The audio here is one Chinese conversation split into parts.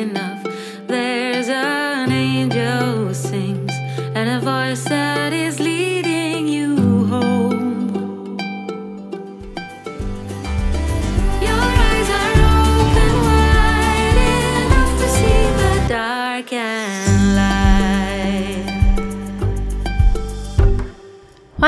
in the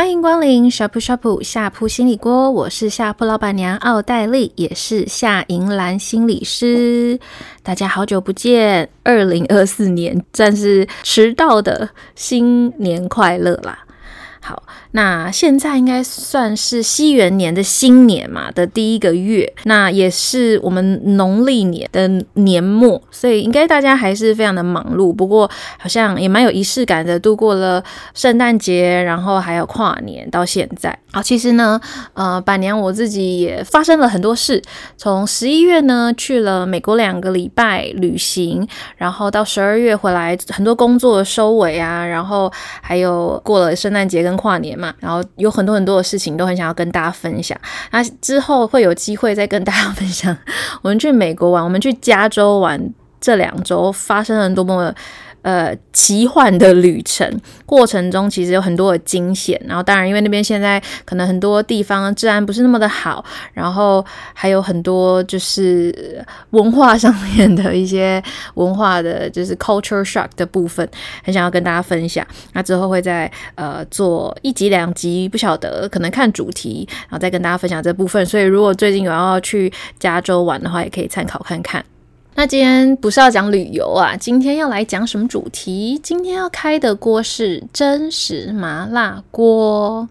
欢迎光临呷哺呷哺下铺心理锅，我是下铺老板娘奥黛丽，也是夏银兰心理师。大家好久不见，二零二四年算是迟到的新年快乐啦！好。那现在应该算是西元年的新年嘛的第一个月，那也是我们农历年的年末，所以应该大家还是非常的忙碌。不过好像也蛮有仪式感的，度过了圣诞节，然后还有跨年到现在。好，其实呢，呃，板娘我自己也发生了很多事。从十一月呢去了美国两个礼拜旅行，然后到十二月回来，很多工作收尾啊，然后还有过了圣诞节跟跨年嘛。然后有很多很多的事情都很想要跟大家分享，那之后会有机会再跟大家分享。我们去美国玩，我们去加州玩，这两周发生了多么。呃，奇幻的旅程过程中，其实有很多的惊险。然后，当然，因为那边现在可能很多地方治安不是那么的好，然后还有很多就是文化上面的一些文化的，就是 culture shock 的部分，很想要跟大家分享。那之后会再呃做一集两集，不晓得可能看主题，然后再跟大家分享这部分。所以，如果最近有要去加州玩的话，也可以参考看看。那今天不是要讲旅游啊，今天要来讲什么主题？今天要开的锅是真实麻辣锅。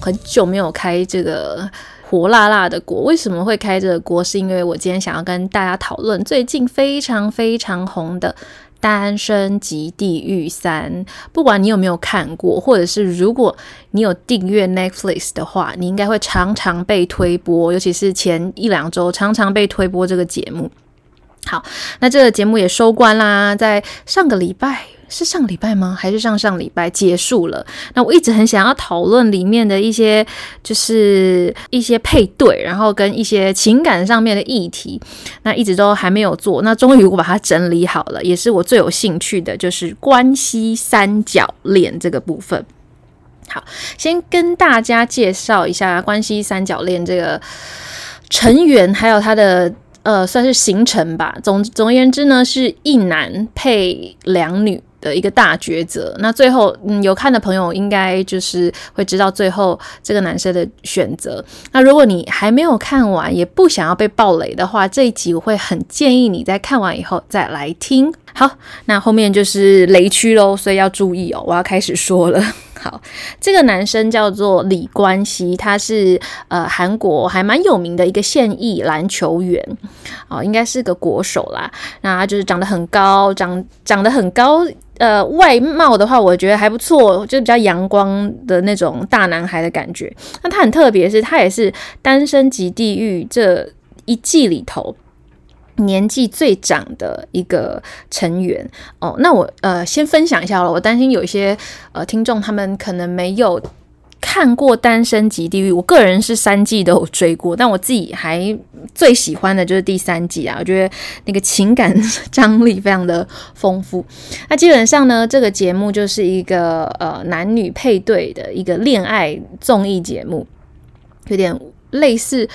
很久没有开这个火辣辣的锅，为什么会开这个锅？是因为我今天想要跟大家讨论最近非常非常红的。单身即地狱三，不管你有没有看过，或者是如果你有订阅 Netflix 的话，你应该会常常被推播，尤其是前一两周常常被推播这个节目。好，那这个节目也收官啦，在上个礼拜。是上礼拜吗？还是上上礼拜结束了？那我一直很想要讨论里面的一些，就是一些配对，然后跟一些情感上面的议题，那一直都还没有做。那终于我把它整理好了，也是我最有兴趣的，就是关系三角恋这个部分。好，先跟大家介绍一下关系三角恋这个成员，还有他的。呃，算是行程吧。总总而言之呢，是一男配两女的一个大抉择。那最后，嗯，有看的朋友应该就是会知道最后这个男生的选择。那如果你还没有看完，也不想要被爆雷的话，这一集我会很建议你在看完以后再来听。好，那后面就是雷区喽，所以要注意哦。我要开始说了。好，这个男生叫做李冠希，他是呃韩国还蛮有名的一个现役篮球员，哦，应该是个国手啦。那他就是长得很高，长长得很高，呃，外貌的话，我觉得还不错，就是比较阳光的那种大男孩的感觉。那他很特别，是他也是《单身即地狱》这一季里头。年纪最长的一个成员哦，那我呃先分享一下了。我担心有一些呃听众他们可能没有看过《单身即地狱》，我个人是三季都有追过，但我自己还最喜欢的就是第三季啊，我觉得那个情感张力非常的丰富。那基本上呢，这个节目就是一个呃男女配对的一个恋爱综艺节目，有点类似。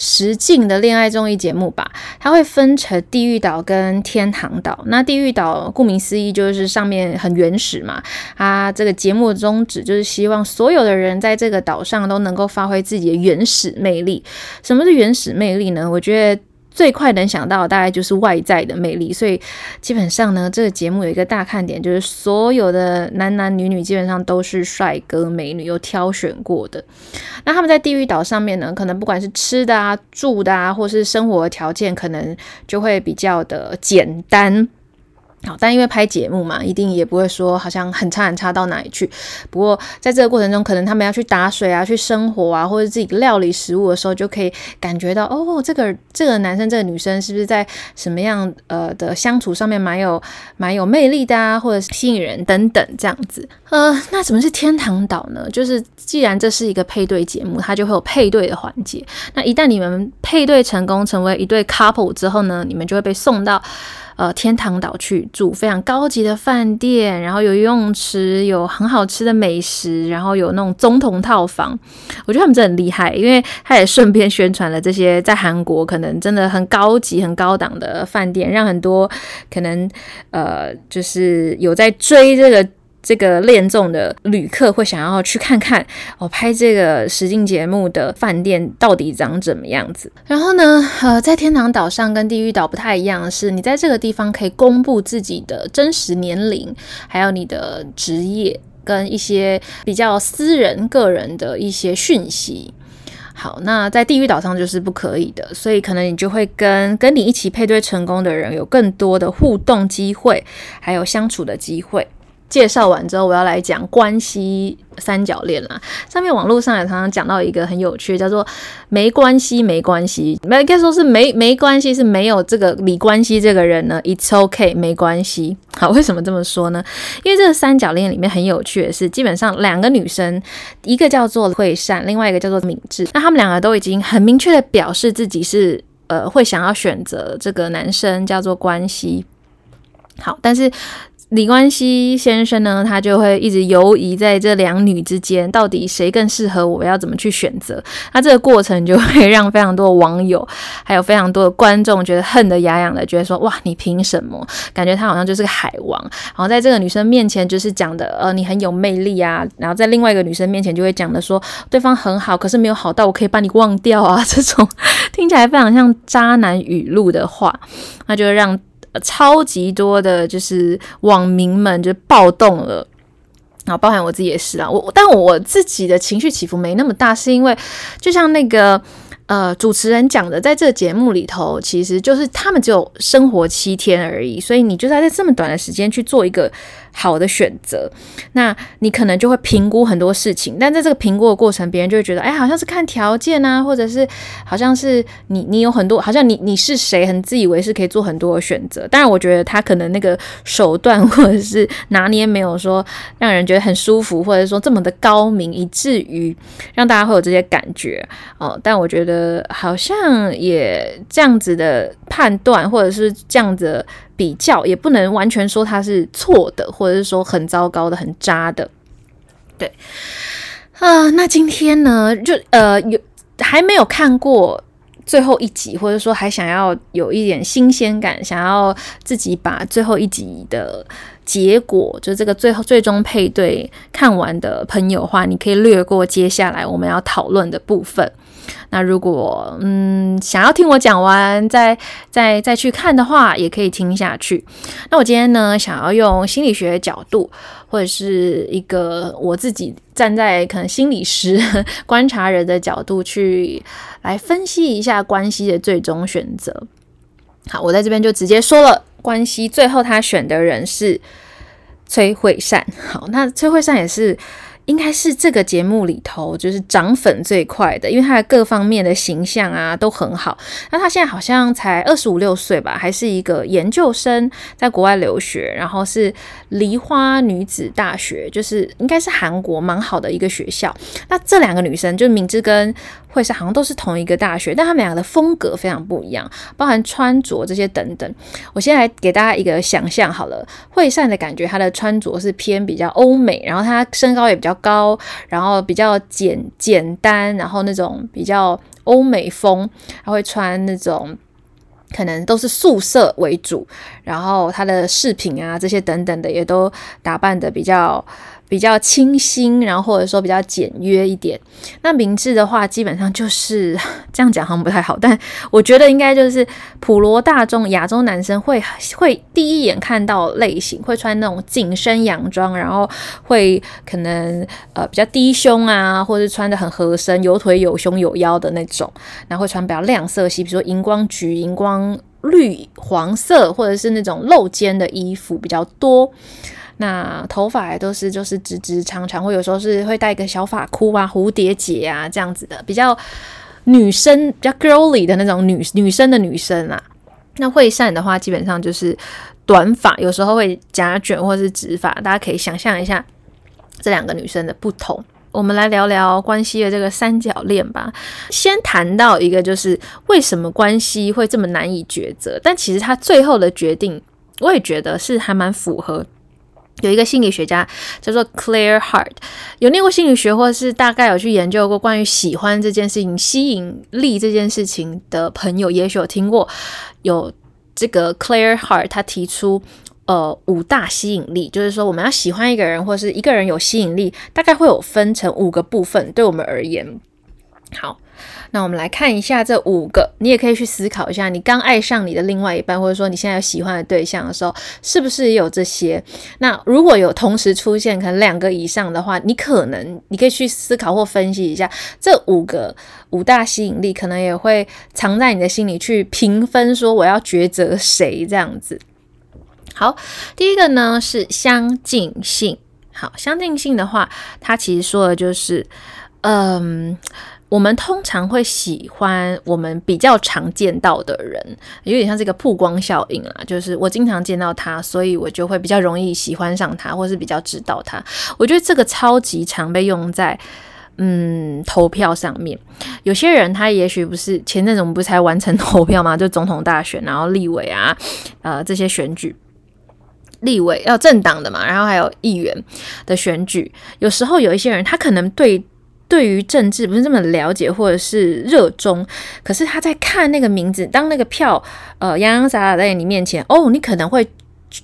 实境的恋爱综艺节目吧，它会分成地狱岛跟天堂岛。那地狱岛顾名思义就是上面很原始嘛，它这个节目的宗旨就是希望所有的人在这个岛上都能够发挥自己的原始魅力。什么是原始魅力呢？我觉得。最快能想到大概就是外在的魅力，所以基本上呢，这个节目有一个大看点，就是所有的男男女女基本上都是帅哥美女，有挑选过的。那他们在地狱岛上面呢，可能不管是吃的啊、住的啊，或是生活条件，可能就会比较的简单。好，但因为拍节目嘛，一定也不会说好像很差很差到哪里去。不过在这个过程中，可能他们要去打水啊，去生活啊，或者自己料理食物的时候，就可以感觉到哦，这个这个男生这个女生是不是在什么样呃的相处上面蛮有蛮有魅力的啊，或者是吸引人等等这样子。呃，那什么是天堂岛呢？就是既然这是一个配对节目，它就会有配对的环节。那一旦你们配对成功，成为一对 couple 之后呢，你们就会被送到。呃，天堂岛去住非常高级的饭店，然后有游泳池，有很好吃的美食，然后有那种总统套房。我觉得他们真的很厉害，因为他也顺便宣传了这些在韩国可能真的很高级、很高档的饭店，让很多可能呃，就是有在追这个。这个恋综的旅客会想要去看看我、拍这个实境节目的饭店到底长怎么样子。然后呢，呃，在天堂岛上跟地狱岛不太一样的是，你在这个地方可以公布自己的真实年龄，还有你的职业跟一些比较私人、个人的一些讯息。好，那在地狱岛上就是不可以的，所以可能你就会跟跟你一起配对成功的人有更多的互动机会，还有相处的机会。介绍完之后，我要来讲关系三角恋啦。上面网络上也常常讲到一个很有趣，叫做“没关系，没关系”，没应该说是没没关系，是没有这个李关系这个人呢。It's OK，没关系。好，为什么这么说呢？因为这个三角恋里面很有趣的是，基本上两个女生，一个叫做惠善，另外一个叫做敏智，那他们两个都已经很明确的表示自己是呃会想要选择这个男生叫做关系。好，但是。李冠希先生呢，他就会一直游移在这两女之间，到底谁更适合我，要怎么去选择？那这个过程就会让非常多的网友，还有非常多的观众觉得恨得牙痒的，觉得说哇，你凭什么？感觉他好像就是个海王。然后在这个女生面前就是讲的，呃，你很有魅力啊。然后在另外一个女生面前就会讲的说，对方很好，可是没有好到我可以把你忘掉啊。这种听起来非常像渣男语录的话，那就让。超级多的，就是网民们就暴动了，然后包含我自己也是啊。我但我自己的情绪起伏没那么大，是因为就像那个呃主持人讲的，在这个节目里头，其实就是他们只有生活七天而已，所以你就在这么短的时间去做一个。好的选择，那你可能就会评估很多事情，但在这个评估的过程，别人就会觉得，哎，好像是看条件啊，或者是好像是你你有很多，好像你你是谁，很自以为是可以做很多的选择。当然，我觉得他可能那个手段 或者是拿捏没有说让人觉得很舒服，或者说这么的高明，以至于让大家会有这些感觉哦。但我觉得好像也这样子的判断，或者是这样子。比较也不能完全说他是错的，或者是说很糟糕的、很渣的，对啊、呃。那今天呢，就呃有还没有看过最后一集，或者说还想要有一点新鲜感，想要自己把最后一集的结果，就这个最后最终配对看完的朋友的话，你可以略过接下来我们要讨论的部分。那如果嗯想要听我讲完再再再去看的话，也可以听下去。那我今天呢，想要用心理学角度，或者是一个我自己站在可能心理师 观察人的角度去来分析一下关系的最终选择。好，我在这边就直接说了，关系最后他选的人是崔惠善。好，那崔惠善也是。应该是这个节目里头就是涨粉最快的，因为他的各方面的形象啊都很好。那他现在好像才二十五六岁吧，还是一个研究生，在国外留学，然后是梨花女子大学，就是应该是韩国蛮好的一个学校。那这两个女生，就是敏智跟惠善，好像都是同一个大学，但他们俩的风格非常不一样，包含穿着这些等等。我先来给大家一个想象好了，惠善的感觉，他的穿着是偏比较欧美，然后他身高也比较高，然后比较简简单，然后那种比较欧美风，他会穿那种可能都是素色为主，然后他的饰品啊这些等等的也都打扮得比较比较清新，然后或者说比较简约一点。那明智的话，基本上就是 这样讲，好像不太好，但我觉得应该就是普罗大众亚洲男生会会第一眼看到类型，会穿那种紧身洋装，然后会可能呃比较低胸啊，或者穿得很合身，有腿有胸有腰的那种，然后会穿比较亮色系，比如说荧光橘、荧光绿、黄色，或者是那种露肩的衣服比较多。那头发也都是就是直直长长，或有时候是会戴个小发箍啊、蝴蝶结啊这样子的，比较女生、比较 girly 的那种女女生的女生啊。那会善的话，基本上就是短发，有时候会夹卷或是直发，大家可以想象一下这两个女生的不同。我们来聊聊关系的这个三角恋吧。先谈到一个，就是为什么关系会这么难以抉择，但其实他最后的决定，我也觉得是还蛮符合。有一个心理学家叫做 Claire Hart，有念过心理学，或是大概有去研究过关于喜欢这件事情、吸引力这件事情的朋友，也许有听过。有这个 Claire Hart，他提出呃五大吸引力，就是说我们要喜欢一个人，或是一个人有吸引力，大概会有分成五个部分，对我们而言。好。那我们来看一下这五个，你也可以去思考一下，你刚爱上你的另外一半，或者说你现在有喜欢的对象的时候，是不是也有这些？那如果有同时出现，可能两个以上的话，你可能你可以去思考或分析一下，这五个五大吸引力，可能也会藏在你的心里去评分，说我要抉择谁这样子。好，第一个呢是相近性。好，相近性的话，它其实说的就是，嗯。我们通常会喜欢我们比较常见到的人，有点像这个曝光效应啊，就是我经常见到他，所以我就会比较容易喜欢上他，或是比较知道他。我觉得这个超级常被用在嗯投票上面。有些人他也许不是前阵子我们不是才完成投票吗？就总统大选，然后立委啊，呃这些选举，立委要政党的嘛，然后还有议员的选举。有时候有一些人他可能对。对于政治不是这么了解或者是热衷，可是他在看那个名字，当那个票呃洋洋洒洒在你面前，哦，你可能会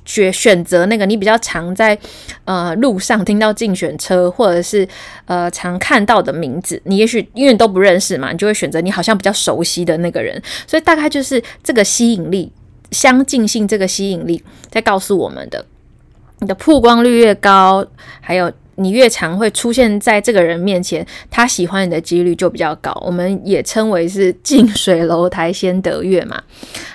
选选择那个你比较常在呃路上听到竞选车或者是呃常看到的名字，你也许因为都不认识嘛，你就会选择你好像比较熟悉的那个人，所以大概就是这个吸引力相近性，这个吸引力在告诉我们的，你的曝光率越高，还有。你越常会出现在这个人面前，他喜欢你的几率就比较高。我们也称为是近水楼台先得月嘛。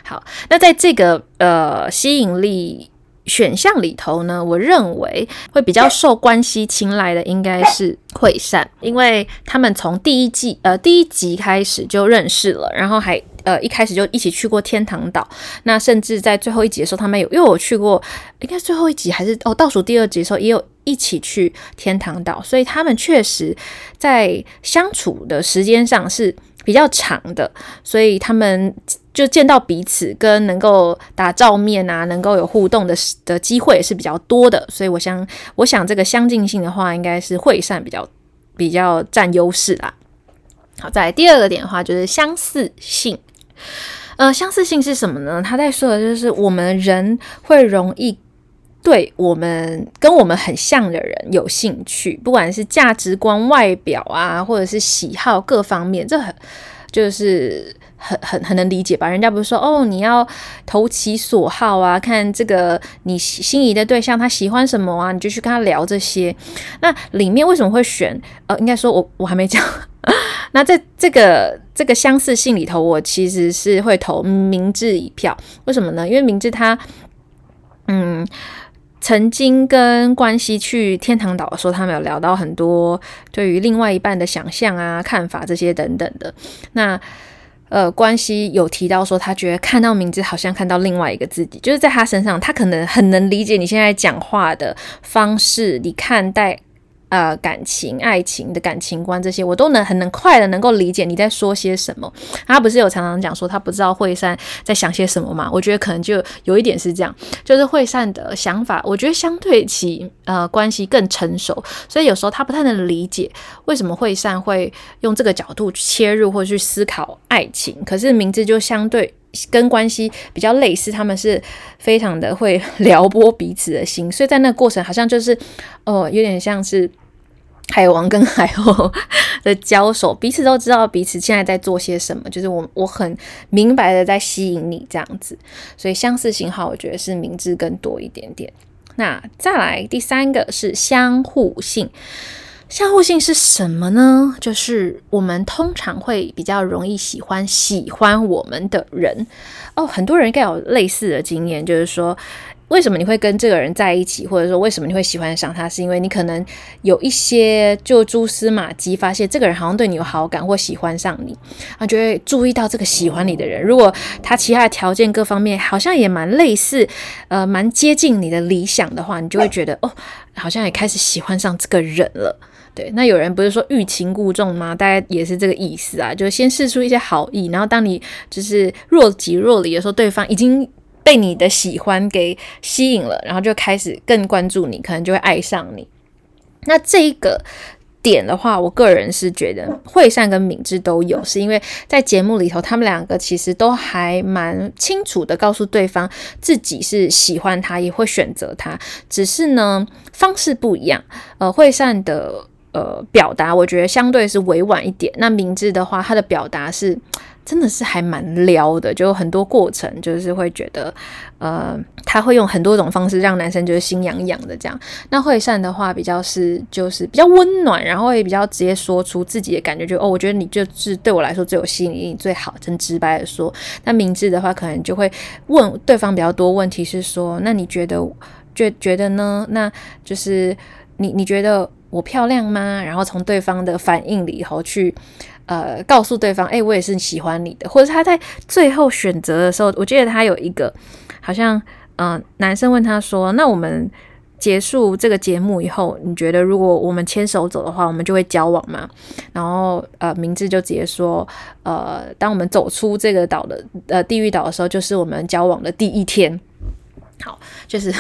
好，那在这个呃吸引力选项里头呢，我认为会比较受关系青睐的应该是惠善，因为他们从第一季呃第一集开始就认识了，然后还。呃，一开始就一起去过天堂岛，那甚至在最后一集的时候，他们有因为我去过，应该最后一集还是哦倒数第二集的时候，也有一起去天堂岛，所以他们确实在相处的时间上是比较长的，所以他们就见到彼此跟能够打照面啊，能够有互动的的机会也是比较多的，所以我想，我想这个相近性的话，应该是会善比较比较占优势啦。好，再来第二个点的话，就是相似性。呃，相似性是什么呢？他在说的就是我们人会容易对我们跟我们很像的人有兴趣，不管是价值观、外表啊，或者是喜好各方面，这很就是很很很能理解吧？人家不是说哦，你要投其所好啊，看这个你心仪的对象他喜欢什么啊，你就去跟他聊这些。那里面为什么会选？呃，应该说我我还没讲。那在这个这个相似性里头，我其实是会投明智一票。为什么呢？因为明智他，嗯，曾经跟关西去天堂岛的时候，他们有聊到很多对于另外一半的想象啊、看法这些等等的。那呃，关系有提到说，他觉得看到名字好像看到另外一个自己，就是在他身上，他可能很能理解你现在讲话的方式，你看待。呃，感情、爱情的感情观这些，我都能很能快的能够理解你在说些什么。他不是有常常讲说他不知道惠善在想些什么吗？我觉得可能就有一点是这样，就是惠善的想法，我觉得相对其呃关系更成熟，所以有时候他不太能理解为什么惠善会用这个角度切入或去思考爱情。可是名字就相对跟关系比较类似，他们是非常的会 撩拨彼此的心，所以在那个过程好像就是，哦，有点像是海王跟海后 的交手，彼此都知道彼此现在在做些什么，就是我我很明白的在吸引你这样子，所以相似型号我觉得是明智更多一点点。那再来第三个是相互性。相互性是什么呢？就是我们通常会比较容易喜欢喜欢我们的人哦。很多人应该有类似的经验，就是说，为什么你会跟这个人在一起，或者说为什么你会喜欢上他，是因为你可能有一些就蛛丝马迹，发现这个人好像对你有好感或喜欢上你，啊，就会注意到这个喜欢你的人。如果他其他的条件各方面好像也蛮类似，呃，蛮接近你的理想的话，你就会觉得哦，好像也开始喜欢上这个人了。对，那有人不是说欲擒故纵吗？大概也是这个意思啊，就是先试出一些好意，然后当你就是若即若离的时候，对方已经被你的喜欢给吸引了，然后就开始更关注你，可能就会爱上你。那这一个点的话，我个人是觉得惠善跟敏智都有，是因为在节目里头，他们两个其实都还蛮清楚的告诉对方自己是喜欢他，也会选择他，只是呢方式不一样。呃，惠善的。呃，表达我觉得相对是委婉一点。那敏智的话，他的表达是真的是还蛮撩的，就很多过程就是会觉得，呃，他会用很多种方式让男生就是心痒痒的这样。那会善的话比较是就是比较温暖，然后也比较直接说出自己的感觉，就哦，我觉得你就是对我来说最有吸引力、最好，真直白的说。那明智的话可能就会问对方比较多问题，是说，那你觉得觉觉得呢？那就是你你觉得？我漂亮吗？然后从对方的反应里头去，呃，告诉对方，哎，我也是喜欢你的。或者他在最后选择的时候，我记得他有一个，好像，嗯、呃，男生问他说：“那我们结束这个节目以后，你觉得如果我们牵手走的话，我们就会交往吗？”然后，呃，明智就直接说：“呃，当我们走出这个岛的，呃，地狱岛的时候，就是我们交往的第一天。”好，就是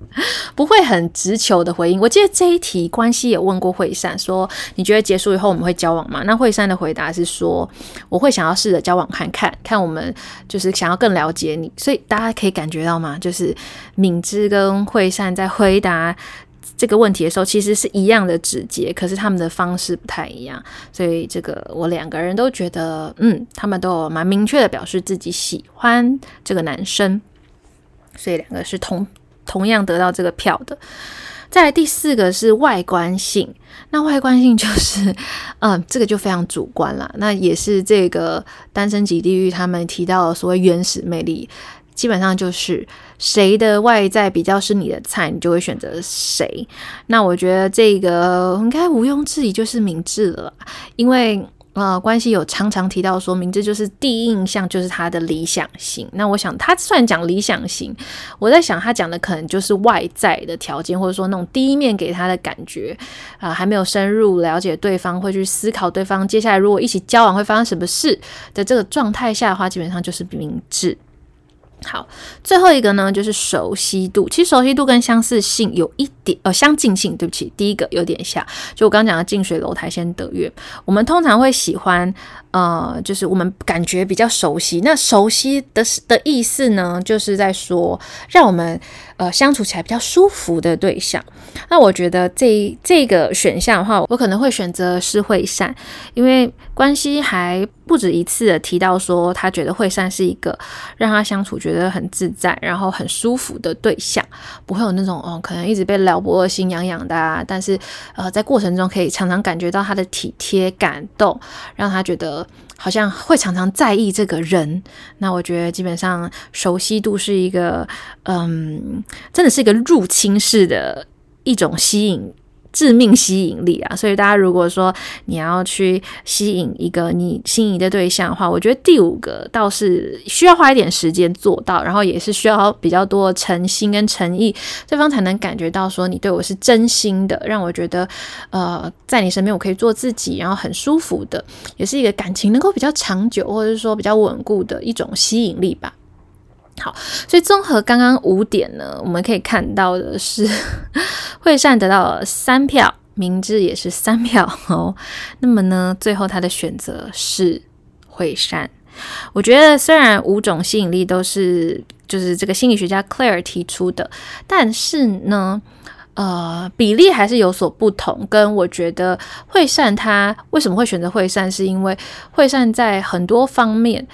不会很直球的回应。我记得这一题关系也问过惠善，说你觉得结束以后我们会交往吗？那惠善的回答是说，我会想要试着交往看看，看我们就是想要更了解你。所以大家可以感觉到吗？就是敏芝跟惠善在回答这个问题的时候，其实是一样的直接，可是他们的方式不太一样。所以这个我两个人都觉得，嗯，他们都有蛮明确的表示自己喜欢这个男生。所以两个是同同样得到这个票的。再来第四个是外观性，那外观性就是，嗯，这个就非常主观了。那也是这个单身级地狱他们提到的所谓原始魅力，基本上就是谁的外在比较是你的菜，你就会选择谁。那我觉得这个应该毋庸置疑就是明智了，因为。呃，关系有常常提到说，明智就是第一印象就是他的理想型。那我想他虽然讲理想型，我在想他讲的可能就是外在的条件，或者说那种第一面给他的感觉啊、呃，还没有深入了解对方，会去思考对方接下来如果一起交往会发生什么事的这个状态下的话，基本上就是明智。好，最后一个呢，就是熟悉度。其实熟悉度跟相似性有一点呃相近性，对不起，第一个有点像。就我刚刚讲的近水楼台先得月，我们通常会喜欢呃，就是我们感觉比较熟悉。那熟悉的的意思呢，就是在说让我们呃相处起来比较舒服的对象。那我觉得这这个选项的话，我可能会选择是惠善，因为关系还。不止一次的提到说，他觉得惠善是一个让他相处觉得很自在，然后很舒服的对象，不会有那种哦，可能一直被撩拨心痒痒的啊。但是呃，在过程中可以常常感觉到他的体贴感动，让他觉得好像会常常在意这个人。那我觉得基本上熟悉度是一个，嗯，真的是一个入侵式的一种吸引。致命吸引力啊！所以大家如果说你要去吸引一个你心仪的对象的话，我觉得第五个倒是需要花一点时间做到，然后也是需要比较多诚心跟诚意，对方才能感觉到说你对我是真心的，让我觉得呃在你身边我可以做自己，然后很舒服的，也是一个感情能够比较长久或者是说比较稳固的一种吸引力吧。好，所以综合刚刚五点呢，我们可以看到的是，惠善得到了三票，明智也是三票哦。那么呢，最后他的选择是惠善。我觉得虽然五种吸引力都是就是这个心理学家 Claire 提出的，但是呢，呃，比例还是有所不同。跟我觉得惠善他为什么会选择惠善，是因为惠善在很多方面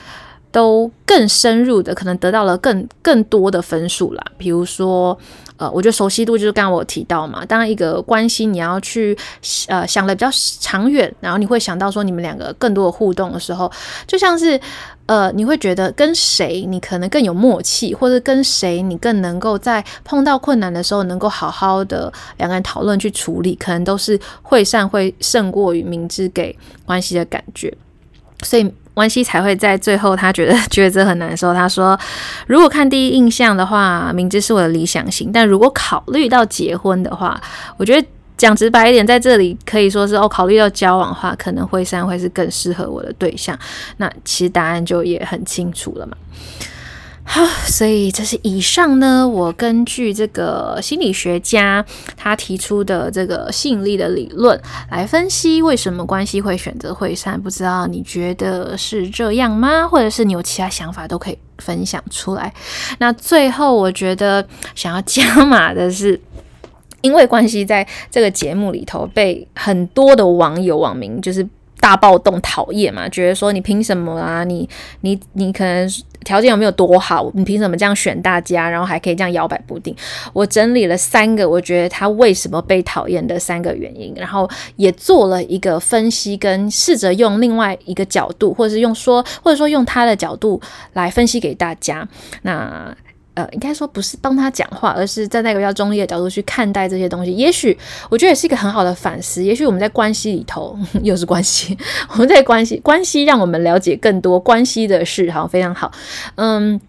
都更深入的，可能得到了更更多的分数啦，比如说。呃，我觉得熟悉度就是刚刚我提到嘛，当一个关系你要去呃想的比较长远，然后你会想到说你们两个更多的互动的时候，就像是呃你会觉得跟谁你可能更有默契，或者跟谁你更能够在碰到困难的时候能够好好的两个人讨论去处理，可能都是会善会胜过于明知给关系的感觉，所以。关系才会在最后，他觉得抉择很难受。他说：“如果看第一印象的话，明知是我的理想型；但如果考虑到结婚的话，我觉得讲直白一点，在这里可以说是哦，考虑到交往的话，可能惠山会是更适合我的对象。那其实答案就也很清楚了嘛。”好，所以这是以上呢，我根据这个心理学家他提出的这个吸引力的理论来分析为什么关系会选择惠善。不知道你觉得是这样吗？或者是你有其他想法都可以分享出来。那最后我觉得想要加码的是，因为关系在这个节目里头被很多的网友网民就是。大暴动，讨厌嘛？觉得说你凭什么啊？你你你可能条件有没有多好？你凭什么这样选大家？然后还可以这样摇摆不定？我整理了三个，我觉得他为什么被讨厌的三个原因，然后也做了一个分析，跟试着用另外一个角度，或者是用说，或者说用他的角度来分析给大家。那。呃，应该说不是帮他讲话，而是站在一个比较中立的角度去看待这些东西。也许我觉得也是一个很好的反思。也许我们在关系里头，又是关系，我们在关系关系让我们了解更多关系的事，好，非常好。嗯，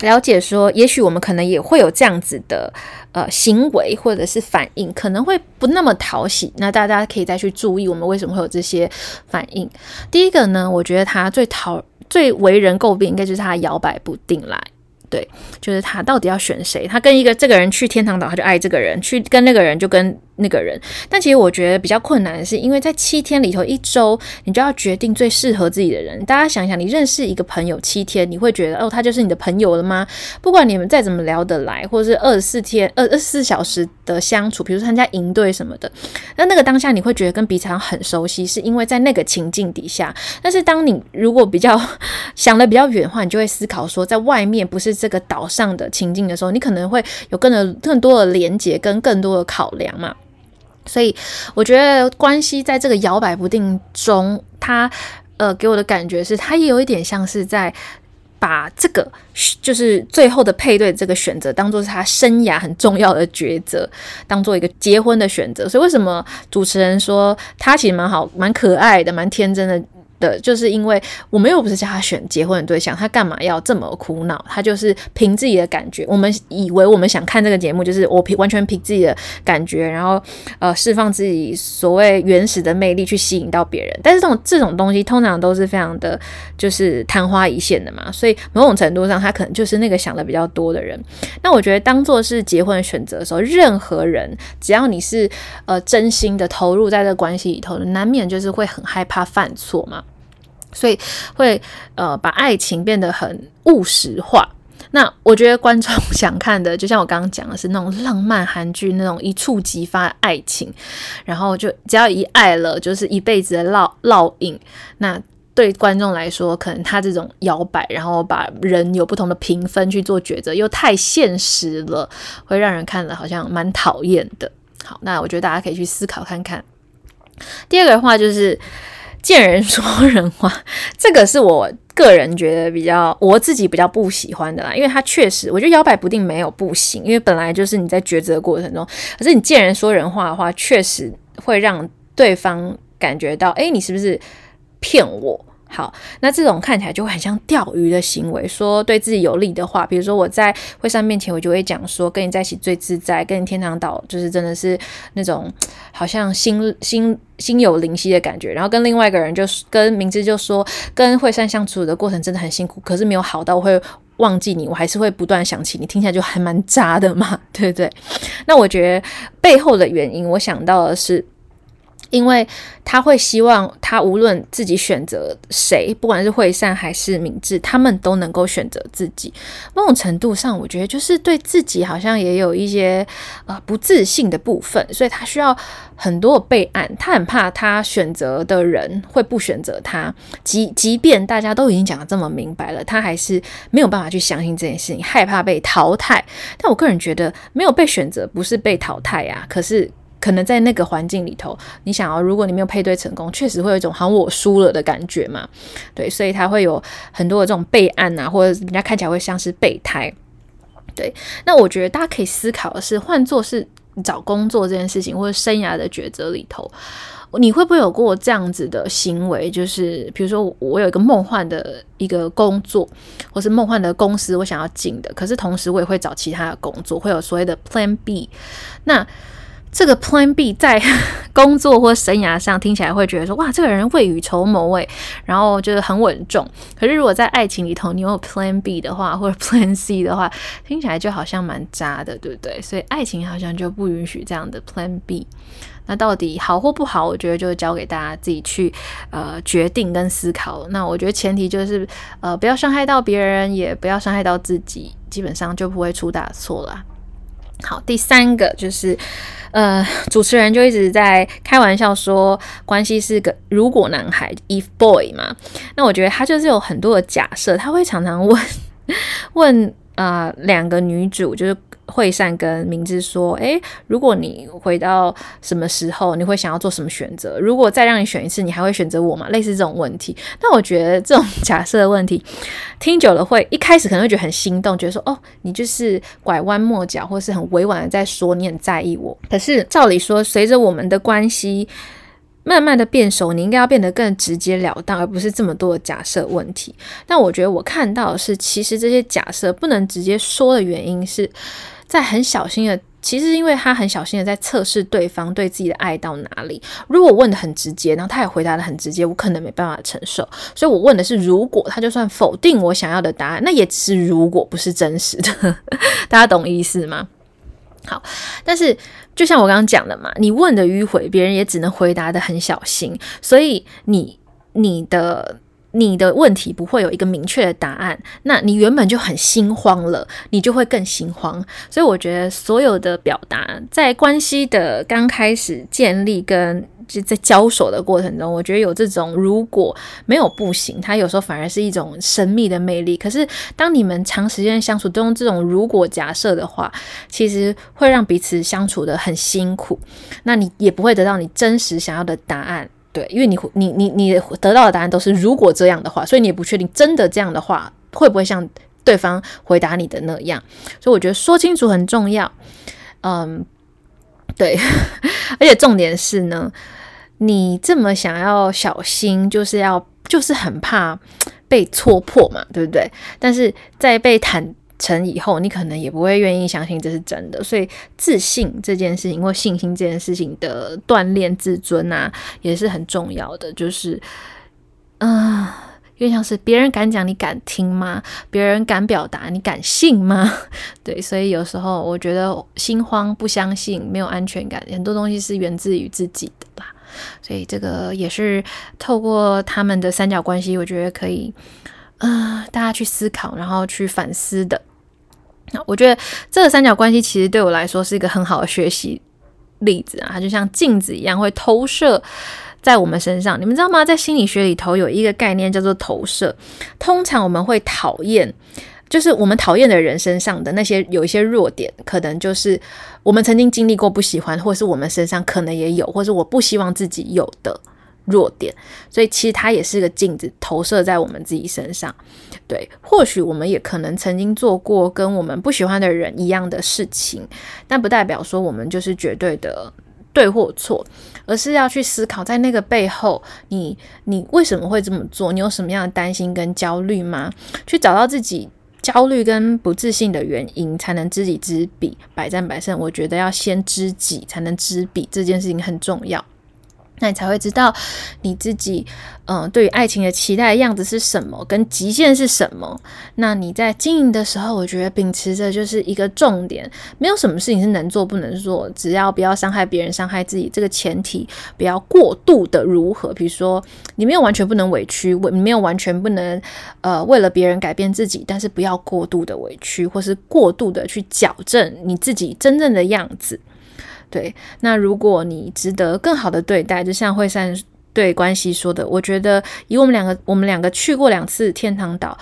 了解说，也许我们可能也会有这样子的呃行为或者是反应，可能会不那么讨喜。那大家可以再去注意，我们为什么会有这些反应。第一个呢，我觉得他最讨最为人诟病，应该就是他摇摆不定来。对，就是他到底要选谁？他跟一个这个人去天堂岛，他就爱这个人；去跟那个人就跟。那个人，但其实我觉得比较困难的是，因为在七天里头一周，你就要决定最适合自己的人。大家想想，你认识一个朋友七天，你会觉得哦，他就是你的朋友了吗？不管你们再怎么聊得来，或者是二十四天、二二十四小时的相处，比如说参加营队什么的，那那个当下你会觉得跟彼此很熟悉，是因为在那个情境底下。但是当你如果比较想得比较远的话，你就会思考说，在外面不是这个岛上的情境的时候，你可能会有更多更多的连接跟更多的考量嘛。所以我觉得关系在这个摇摆不定中，他呃给我的感觉是，他也有一点像是在把这个就是最后的配对这个选择，当做是他生涯很重要的抉择，当做一个结婚的选择。所以为什么主持人说他其实蛮好、蛮可爱的、蛮天真的？的就是因为我们又不是叫他选结婚的对象，他干嘛要这么苦恼？他就是凭自己的感觉。我们以为我们想看这个节目，就是我凭完全凭自己的感觉，然后呃释放自己所谓原始的魅力去吸引到别人。但是这种这种东西通常都是非常的，就是昙花一现的嘛。所以某种程度上，他可能就是那个想的比较多的人。那我觉得，当做是结婚选择的时候，任何人只要你是呃真心的投入在这个关系里头，难免就是会很害怕犯错嘛。所以会呃把爱情变得很务实化。那我觉得观众想看的，就像我刚刚讲的是那种浪漫韩剧那种一触即发爱情，然后就只要一爱了，就是一辈子的烙烙印。那对观众来说，可能他这种摇摆，然后把人有不同的评分去做抉择，又太现实了，会让人看了好像蛮讨厌的。好，那我觉得大家可以去思考看看。第二个的话就是。见人说人话，这个是我个人觉得比较我自己比较不喜欢的啦，因为他确实，我觉得摇摆不定没有不行，因为本来就是你在抉择过程中，可是你见人说人话的话，确实会让对方感觉到，诶，你是不是骗我？好，那这种看起来就会很像钓鱼的行为，说对自己有利的话，比如说我在惠善面前，我就会讲说跟你在一起最自在，跟你天堂岛就是真的是那种好像心心心有灵犀的感觉。然后跟另外一个人就是跟明知就说跟惠善相处的过程真的很辛苦，可是没有好到我会忘记你，我还是会不断想起你，听起来就还蛮渣的嘛，对不对？那我觉得背后的原因，我想到的是。因为他会希望他无论自己选择谁，不管是惠善还是明智，他们都能够选择自己。某种程度上，我觉得就是对自己好像也有一些呃不自信的部分，所以他需要很多备案。他很怕他选择的人会不选择他，即即便大家都已经讲得这么明白了，他还是没有办法去相信这件事情，害怕被淘汰。但我个人觉得，没有被选择不是被淘汰呀，可是。可能在那个环境里头，你想要，如果你没有配对成功，确实会有一种好像我输了的感觉嘛。对，所以他会有很多的这种备案啊，或者人家看起来会像是备胎。对，那我觉得大家可以思考的是，换做是找工作这件事情，或者生涯的抉择里头，你会不会有过这样子的行为？就是比如说，我有一个梦幻的一个工作，或是梦幻的公司，我想要进的，可是同时我也会找其他的工作，会有所谓的 Plan B。那这个 Plan B 在 工作或生涯上听起来会觉得说，哇，这个人未雨绸缪诶，然后就是很稳重。可是如果在爱情里头，你有 Plan B 的话，或者 Plan C 的话，听起来就好像蛮渣的，对不对？所以爱情好像就不允许这样的 Plan B。那到底好或不好，我觉得就交给大家自己去呃决定跟思考。那我觉得前提就是呃不要伤害到别人，也不要伤害到自己，基本上就不会出大错了。好，第三个就是。呃，主持人就一直在开玩笑说，关系是个如果男孩，if boy 嘛。那我觉得他就是有很多的假设，他会常常问 问啊、两个女主就是。惠善跟明志说：“诶，如果你回到什么时候，你会想要做什么选择？如果再让你选一次，你还会选择我吗？类似这种问题。但我觉得这种假设的问题，听久了会一开始可能会觉得很心动，觉得说哦，你就是拐弯抹角，或是很委婉的在说你很在意我。可是照理说，随着我们的关系。”慢慢的变熟，你应该要变得更直截了当，而不是这么多的假设问题。但我觉得我看到的是，其实这些假设不能直接说的原因是在很小心的，其实因为他很小心的在测试对方对自己的爱到哪里。如果问的很直接，然后他也回答的很直接，我可能没办法承受。所以我问的是，如果他就算否定我想要的答案，那也只是如果不是真实的。大家懂意思吗？好，但是就像我刚刚讲的嘛，你问的迂回，别人也只能回答得很小心，所以你你的你的问题不会有一个明确的答案，那你原本就很心慌了，你就会更心慌。所以我觉得所有的表达在关系的刚开始建立跟。就在交手的过程中，我觉得有这种如果没有不行，它有时候反而是一种神秘的魅力。可是当你们长时间相处都用这种如果假设的话，其实会让彼此相处得很辛苦。那你也不会得到你真实想要的答案，对，因为你你你你得到的答案都是如果这样的话，所以你也不确定真的这样的话会不会像对方回答你的那样。所以我觉得说清楚很重要。嗯。对，而且重点是呢，你这么想要小心，就是要就是很怕被戳破嘛，对不对？但是在被坦成以后，你可能也不会愿意相信这是真的。所以自信这件事情或信心这件事情的锻炼自尊啊，也是很重要的。就是，嗯、呃。因为像是别人敢讲，你敢听吗？别人敢表达，你敢信吗？对，所以有时候我觉得心慌、不相信、没有安全感，很多东西是源自于自己的吧。所以这个也是透过他们的三角关系，我觉得可以，呃，大家去思考，然后去反思的。那我觉得这个三角关系其实对我来说是一个很好的学习例子啊，它就像镜子一样，会投射。在我们身上，你们知道吗？在心理学里头有一个概念叫做投射。通常我们会讨厌，就是我们讨厌的人身上的那些有一些弱点，可能就是我们曾经经历过不喜欢，或是我们身上可能也有，或是我不希望自己有的弱点。所以其实它也是个镜子，投射在我们自己身上。对，或许我们也可能曾经做过跟我们不喜欢的人一样的事情，但不代表说我们就是绝对的。对或错，而是要去思考，在那个背后，你你为什么会这么做？你有什么样的担心跟焦虑吗？去找到自己焦虑跟不自信的原因，才能知己知彼，百战百胜。我觉得要先知己，才能知彼，这件事情很重要。那你才会知道你自己，嗯、对于爱情的期待的样子是什么，跟极限是什么。那你在经营的时候，我觉得秉持着就是一个重点，没有什么事情是能做不能做，只要不要伤害别人、伤害自己，这个前提不要过度的如何。比如说，你没有完全不能委屈，你没有完全不能，呃，为了别人改变自己，但是不要过度的委屈，或是过度的去矫正你自己真正的样子。对，那如果你值得更好的对待，就像惠善对关系说的，我觉得以我们两个，我们两个去过两次天堂岛，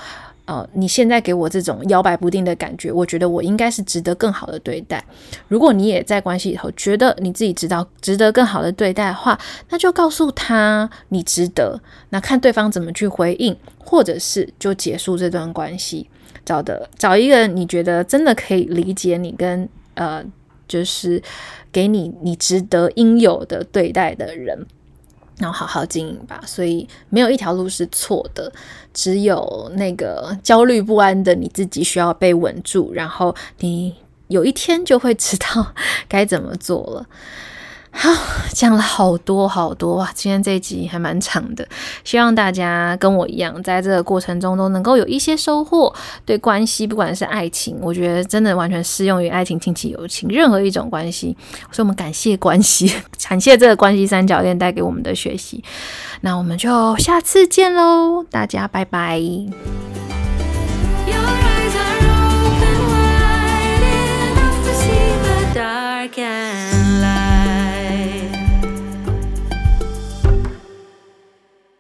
呃，你现在给我这种摇摆不定的感觉，我觉得我应该是值得更好的对待。如果你也在关系里头觉得你自己知道值得更好的对待的话，那就告诉他你值得，那看对方怎么去回应，或者是就结束这段关系，找的找一个你觉得真的可以理解你跟呃。就是给你你值得应有的对待的人，然后好好经营吧。所以没有一条路是错的，只有那个焦虑不安的你自己需要被稳住，然后你有一天就会知道 该怎么做了。啊，讲了好多好多哇！今天这一集还蛮长的，希望大家跟我一样，在这个过程中都能够有一些收获。对关系，不管是爱情，我觉得真的完全适用于爱情、亲情、友情，任何一种关系。所以，我们感谢关系，感谢这个关系三角恋带给我们的学习。那我们就下次见喽，大家拜拜。Again.